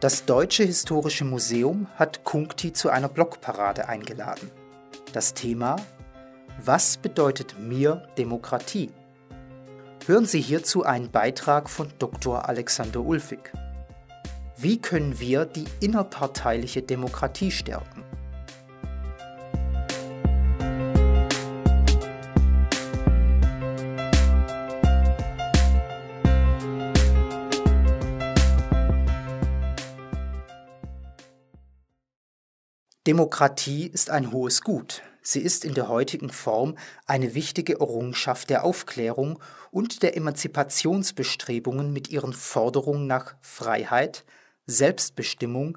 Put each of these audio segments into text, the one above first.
Das Deutsche Historische Museum hat Kunkti zu einer Blogparade eingeladen. Das Thema Was bedeutet mir Demokratie? Hören Sie hierzu einen Beitrag von Dr. Alexander Ulfig. Wie können wir die innerparteiliche Demokratie stärken? Demokratie ist ein hohes Gut. Sie ist in der heutigen Form eine wichtige Errungenschaft der Aufklärung und der Emanzipationsbestrebungen mit ihren Forderungen nach Freiheit, Selbstbestimmung,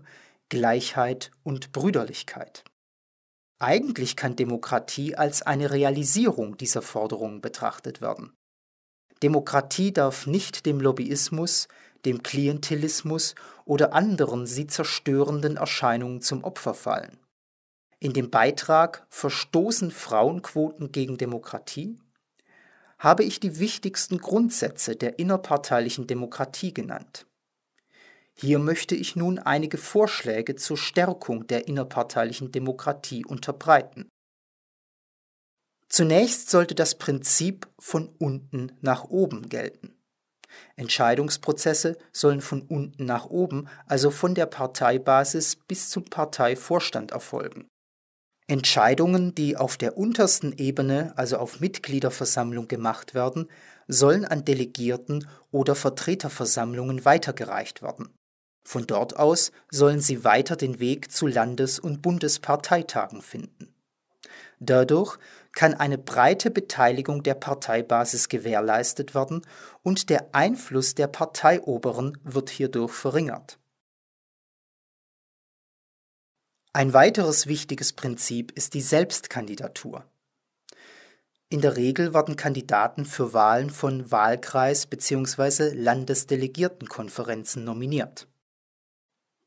Gleichheit und Brüderlichkeit. Eigentlich kann Demokratie als eine Realisierung dieser Forderungen betrachtet werden. Demokratie darf nicht dem Lobbyismus, dem Klientelismus oder anderen sie zerstörenden Erscheinungen zum Opfer fallen. In dem Beitrag Verstoßen Frauenquoten gegen Demokratie habe ich die wichtigsten Grundsätze der innerparteilichen Demokratie genannt. Hier möchte ich nun einige Vorschläge zur Stärkung der innerparteilichen Demokratie unterbreiten. Zunächst sollte das Prinzip von unten nach oben gelten. Entscheidungsprozesse sollen von unten nach oben, also von der Parteibasis bis zum Parteivorstand erfolgen. Entscheidungen, die auf der untersten Ebene, also auf Mitgliederversammlung gemacht werden, sollen an Delegierten oder Vertreterversammlungen weitergereicht werden. Von dort aus sollen sie weiter den Weg zu Landes- und Bundesparteitagen finden. Dadurch kann eine breite Beteiligung der Parteibasis gewährleistet werden und der Einfluss der Parteioberen wird hierdurch verringert. Ein weiteres wichtiges Prinzip ist die Selbstkandidatur. In der Regel werden Kandidaten für Wahlen von Wahlkreis- bzw. Landesdelegiertenkonferenzen nominiert.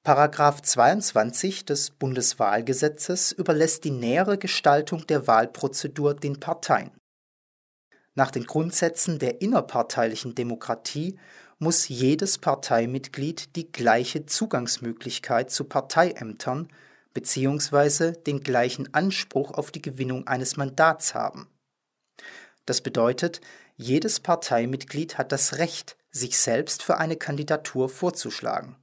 Paragraph 22 des Bundeswahlgesetzes überlässt die nähere Gestaltung der Wahlprozedur den Parteien. Nach den Grundsätzen der innerparteilichen Demokratie muss jedes Parteimitglied die gleiche Zugangsmöglichkeit zu Parteiämtern bzw. den gleichen Anspruch auf die Gewinnung eines Mandats haben. Das bedeutet, jedes Parteimitglied hat das Recht, sich selbst für eine Kandidatur vorzuschlagen.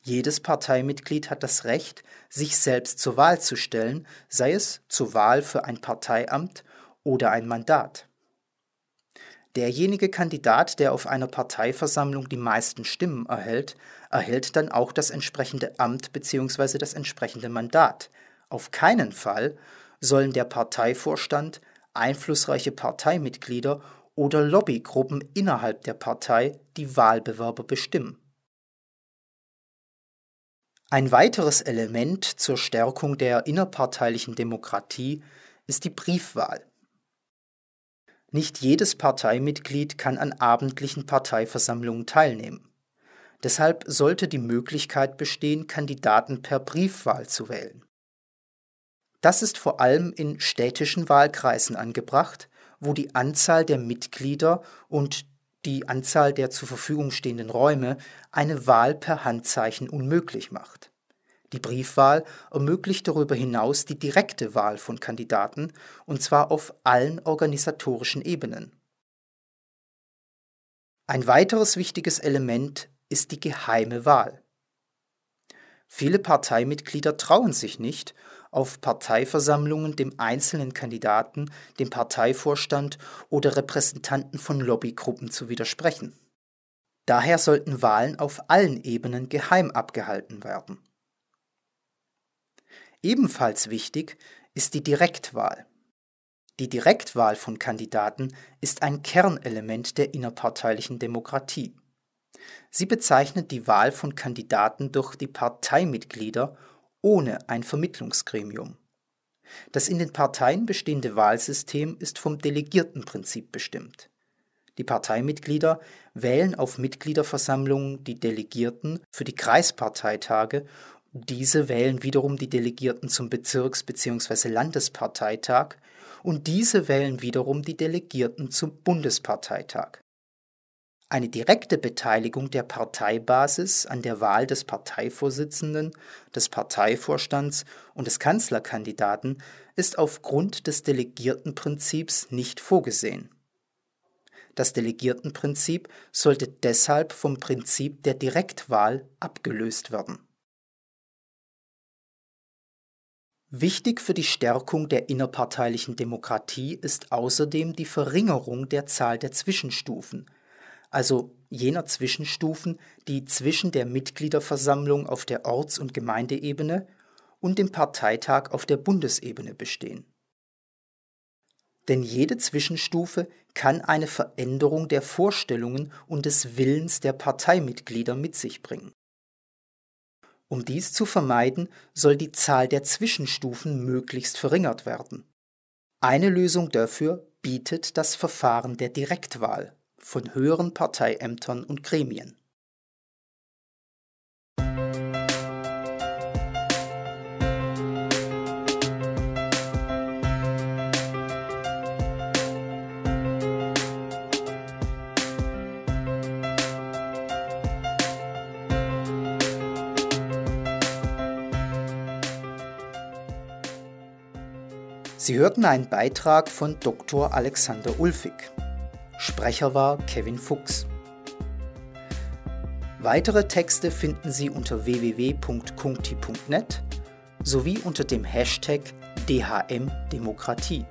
Jedes Parteimitglied hat das Recht, sich selbst zur Wahl zu stellen, sei es zur Wahl für ein Parteiamt oder ein Mandat. Derjenige Kandidat, der auf einer Parteiversammlung die meisten Stimmen erhält, erhält dann auch das entsprechende Amt bzw. das entsprechende Mandat. Auf keinen Fall sollen der Parteivorstand, einflussreiche Parteimitglieder oder Lobbygruppen innerhalb der Partei die Wahlbewerber bestimmen. Ein weiteres Element zur Stärkung der innerparteilichen Demokratie ist die Briefwahl. Nicht jedes Parteimitglied kann an abendlichen Parteiversammlungen teilnehmen. Deshalb sollte die Möglichkeit bestehen, Kandidaten per Briefwahl zu wählen. Das ist vor allem in städtischen Wahlkreisen angebracht, wo die Anzahl der Mitglieder und die Anzahl der zur Verfügung stehenden Räume eine Wahl per Handzeichen unmöglich macht. Die Briefwahl ermöglicht darüber hinaus die direkte Wahl von Kandidaten, und zwar auf allen organisatorischen Ebenen. Ein weiteres wichtiges Element ist die geheime Wahl. Viele Parteimitglieder trauen sich nicht, auf Parteiversammlungen dem einzelnen Kandidaten, dem Parteivorstand oder Repräsentanten von Lobbygruppen zu widersprechen. Daher sollten Wahlen auf allen Ebenen geheim abgehalten werden. Ebenfalls wichtig ist die Direktwahl. Die Direktwahl von Kandidaten ist ein Kernelement der innerparteilichen Demokratie. Sie bezeichnet die Wahl von Kandidaten durch die Parteimitglieder ohne ein Vermittlungsgremium. Das in den Parteien bestehende Wahlsystem ist vom Delegiertenprinzip bestimmt. Die Parteimitglieder wählen auf Mitgliederversammlungen die Delegierten für die Kreisparteitage diese wählen wiederum die Delegierten zum Bezirks- bzw. Eine direkte Beteiligung der Parteibasis an der Wahl des Parteivorsitzenden, des Parteivorstands und des Kanzlerkandidaten ist aufgrund des Delegiertenprinzips nicht vorgesehen. Das Delegiertenprinzip sollte deshalb vom Prinzip der Direktwahl abgelöst werden. Wichtig für die Stärkung der innerparteilichen Demokratie ist außerdem die Verringerung der Zahl der Zwischenstufen, also jener Zwischenstufen, die zwischen der Mitgliederversammlung auf der Orts- und Gemeindeebene und dem Parteitag auf der Bundesebene bestehen. Denn jede Zwischenstufe kann eine Veränderung der Vorstellungen und des Willens der Parteimitglieder mit sich bringen. Um dies zu vermeiden, soll die Zahl der Zwischenstufen möglichst verringert werden. Eine Lösung dafür bietet das Verfahren der Direktwahl von höheren Parteiämtern und Gremien. Sie hörten einen Beitrag von Dr. Alexander Ulfig. Sprecher war Kevin Fuchs. Weitere Texte finden Sie unter www.kunkti.net sowie unter dem Hashtag DHM Demokratie.